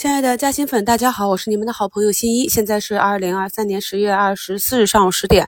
亲爱的嘉兴粉，大家好，我是你们的好朋友新一。现在是二零二三年十月二十四日上午十点，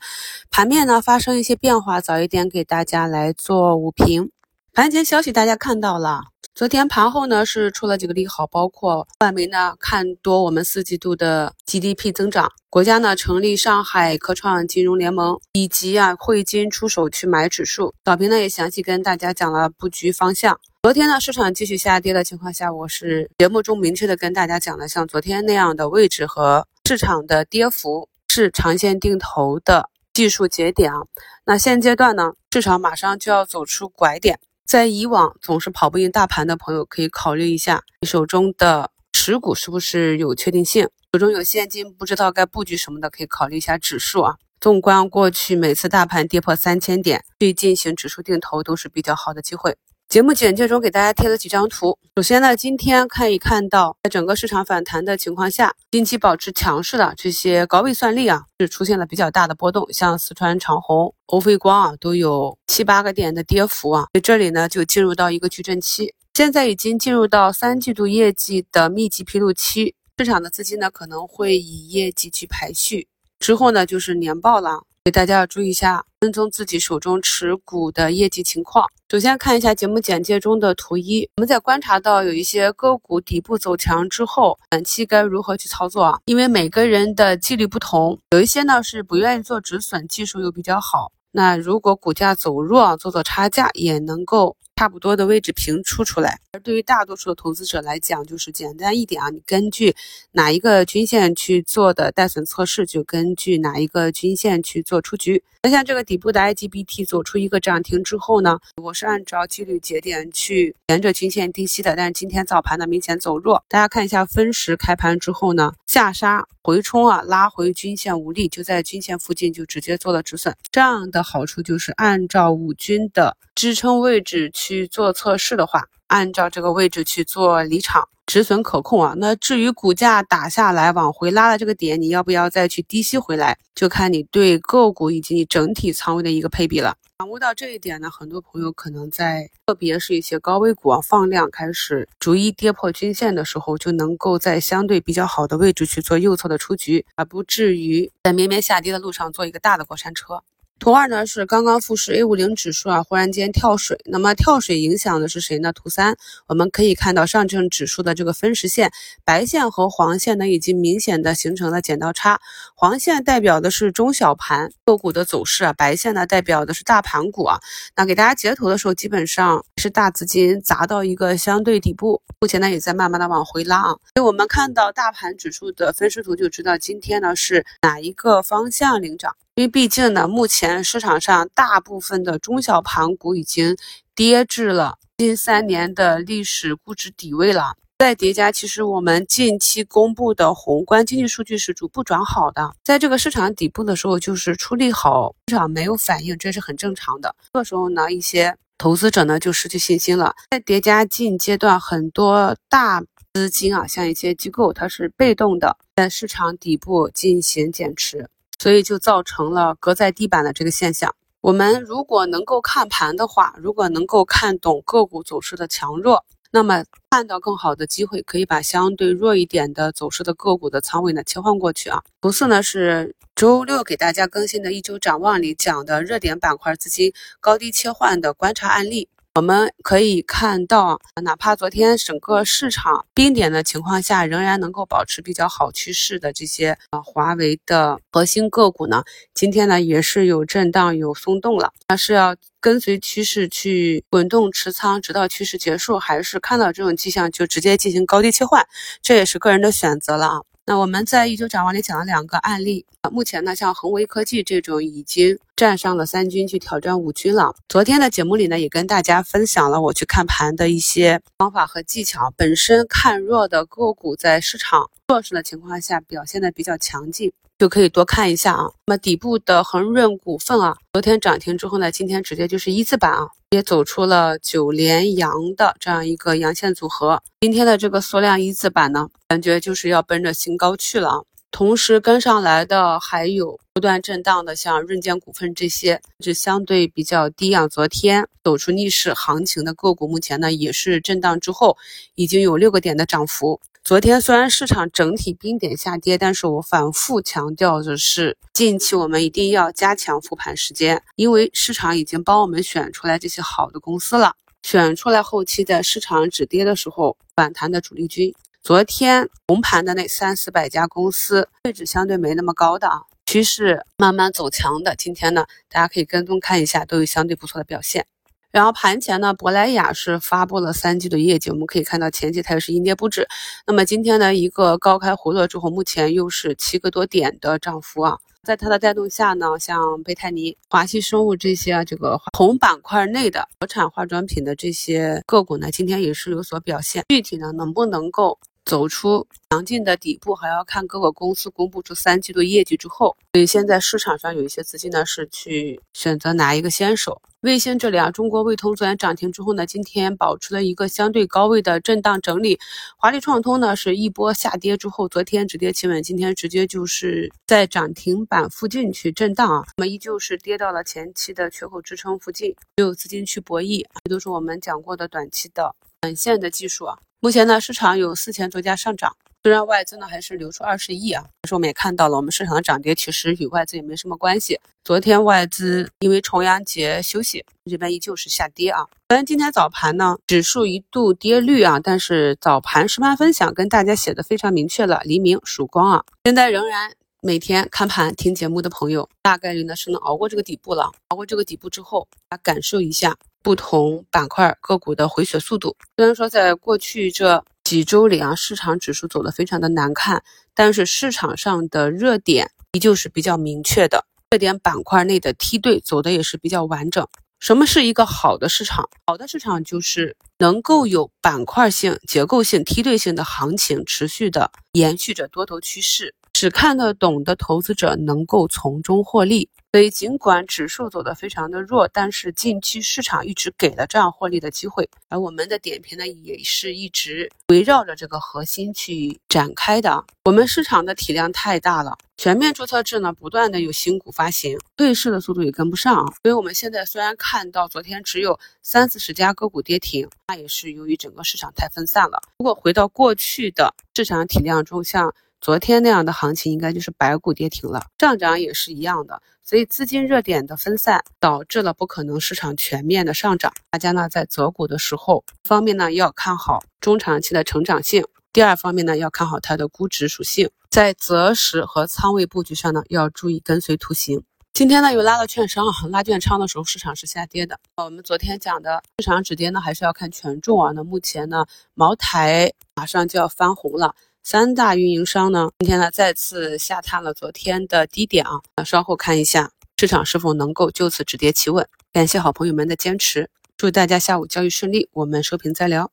盘面呢发生一些变化，早一点给大家来做午评。盘前消息大家看到了，昨天盘后呢是出了几个利好，包括外媒呢看多我们四季度的 GDP 增长，国家呢成立上海科创金融联盟，以及啊汇金出手去买指数。早评呢也详细跟大家讲了布局方向。昨天呢，市场继续下跌的情况下，我是节目中明确的跟大家讲了，像昨天那样的位置和市场的跌幅是长线定投的技术节点啊。那现阶段呢，市场马上就要走出拐点，在以往总是跑不赢大盘的朋友，可以考虑一下你手中的持股是不是有确定性，手中有现金不知道该布局什么的，可以考虑一下指数啊。纵观过去每次大盘跌破三千点，去进行指数定投都是比较好的机会。节目简介中给大家贴了几张图。首先呢，今天可以看到，在整个市场反弹的情况下，近期保持强势的这些高位算力啊，是出现了比较大的波动，像四川长虹、欧菲光啊，都有七八个点的跌幅啊。所以这里呢，就进入到一个矩阵期，现在已经进入到三季度业绩的密集披露期，市场的资金呢可能会以业绩去排序，之后呢就是年报了。给大家要注意一下，跟踪自己手中持股的业绩情况。首先看一下节目简介中的图一，我们在观察到有一些个股底部走强之后，短期该如何去操作啊？因为每个人的纪律不同，有一些呢是不愿意做止损，技术又比较好。那如果股价走弱，做做差价也能够。差不多的位置平出出来，而对于大多数的投资者来讲，就是简单一点啊，你根据哪一个均线去做的带损测试，就根据哪一个均线去做出局。那像这个底部的 IGBT 走出一个涨停之后呢，我是按照纪律节点去沿着均线低吸的，但是今天早盘呢明显走弱，大家看一下分时开盘之后呢，下杀回冲啊，拉回均线无力，就在均线附近就直接做了止损。这样的好处就是按照五均的支撑位置去。做测试的话，按照这个位置去做离场，止损可控啊。那至于股价打下来往回拉的这个点，你要不要再去低吸回来，就看你对个股以及你整体仓位的一个配比了。掌握到这一点呢，很多朋友可能在特别是一些高位股啊放量开始逐一跌破均线的时候，就能够在相对比较好的位置去做右侧的出局，而不至于在绵绵下跌的路上做一个大的过山车。图二呢是刚刚复市 A 五零指数啊，忽然间跳水，那么跳水影响的是谁呢？图三，我们可以看到上证指数的这个分时线，白线和黄线呢已经明显的形成了剪刀差，黄线代表的是中小盘个股的走势啊，白线呢代表的是大盘股啊。那给大家截图的时候，基本上是大资金砸到一个相对底部，目前呢也在慢慢的往回拉啊。所以我们看到大盘指数的分时图就知道今天呢是哪一个方向领涨。因为毕竟呢，目前市场上大部分的中小盘股已经跌至了近三年的历史估值底位了。再叠加，其实我们近期公布的宏观经济数据是逐步转好的，在这个市场底部的时候，就是出利好，市场没有反应，这是很正常的。这个时候呢，一些投资者呢就失去信心了。再叠加近阶段很多大资金啊，像一些机构，它是被动的在市场底部进行减持。所以就造成了隔在地板的这个现象。我们如果能够看盘的话，如果能够看懂个股走势的强弱，那么看到更好的机会，可以把相对弱一点的走势的个股的仓位呢切换过去啊。图四呢是周六给大家更新的一周展望里讲的热点板块资金高低切换的观察案例。我们可以看到，哪怕昨天整个市场冰点的情况下，仍然能够保持比较好趋势的这些啊，华为的核心个股呢，今天呢也是有震荡、有松动了。那是要跟随趋势去滚动持仓，直到趋势结束，还是看到这种迹象就直接进行高低切换？这也是个人的选择了啊。那我们在一周展望里讲了两个案例，目前呢，像恒威科技这种已经站上了三军去挑战五军了。昨天的节目里呢，也跟大家分享了我去看盘的一些方法和技巧。本身看弱的个股在市场弱势的情况下表现的比较强劲。就可以多看一下啊。那么底部的恒润股份啊，昨天涨停之后呢，今天直接就是一字板啊，也走出了九连阳的这样一个阳线组合。今天的这个缩量一字板呢，感觉就是要奔着新高去了啊。同时跟上来的还有不断震荡的，像润建股份这些，是相对比较低啊。昨天走出逆势行情的个股，目前呢也是震荡之后已经有六个点的涨幅。昨天虽然市场整体冰点下跌，但是我反复强调的是，近期我们一定要加强复盘时间，因为市场已经帮我们选出来这些好的公司了，选出来后期在市场止跌的时候反弹的主力军。昨天红盘的那三四百家公司位置相对没那么高的啊，趋势慢慢走强的，今天呢大家可以跟踪看一下，都有相对不错的表现。然后盘前呢，珀莱雅是发布了三季度业绩，我们可以看到前期它也是阴跌不止。那么今天呢，一个高开回落之后，目前又是七个多点的涨幅啊。在它的带动下呢，像贝泰尼、华西生物这些啊这个同板块内的国产化妆品的这些个股呢，今天也是有所表现。具体呢，能不能够？走出强劲的底部，还要看各个公司公布出三季度业绩之后。所以现在市场上有一些资金呢，是去选择哪一个先手。卫星这里啊，中国卫通昨天涨停之后呢，今天保持了一个相对高位的震荡整理。华丽创通呢，是一波下跌之后，昨天止跌企稳，今天直接就是在涨停板附近去震荡啊。那么依旧是跌到了前期的缺口支撑附近，有资金去博弈，这都是我们讲过的短期的短线的技术啊。目前呢，市场有四千多家上涨，虽然外资呢还是流出二十亿啊，但是我们也看到了，我们市场的涨跌其实与外资也没什么关系。昨天外资因为重阳节休息，这边依旧是下跌啊。虽然今天早盘呢，指数一度跌绿啊，但是早盘实盘分享跟大家写的非常明确了，黎明曙光啊。现在仍然每天看盘听节目的朋友，大概率呢是能熬过这个底部了。熬过这个底部之后，来感受一下。不同板块个股的回血速度，虽然说在过去这几周里啊，市场指数走的非常的难看，但是市场上的热点依旧是比较明确的，热点板块内的梯队走的也是比较完整。什么是一个好的市场？好的市场就是能够有板块性、结构性、梯队性的行情持续的延续着多头趋势，只看得懂的投资者能够从中获利。所以，尽管指数走得非常的弱，但是近期市场一直给了这样获利的机会，而我们的点评呢，也是一直围绕着这个核心去展开的。我们市场的体量太大了，全面注册制呢，不断的有新股发行，退市的速度也跟不上。所以，我们现在虽然看到昨天只有三四十家个股跌停，那也是由于整个市场太分散了。如果回到过去的市场体量中，像昨天那样的行情，应该就是白股跌停了，上涨也是一样的。所以资金热点的分散导致了不可能市场全面的上涨。大家呢在择股的时候，一方面呢要看好中长期的成长性，第二方面呢要看好它的估值属性。在择时和仓位布局上呢要注意跟随图形。今天呢又拉了券商啊，拉券仓的时候市场是下跌的。我们昨天讲的市场止跌呢还是要看权重啊。那目前呢茅台马上就要翻红了。三大运营商呢，今天呢再次下探了昨天的低点啊，稍后看一下市场是否能够就此止跌企稳。感谢好朋友们的坚持，祝大家下午交易顺利，我们收评再聊。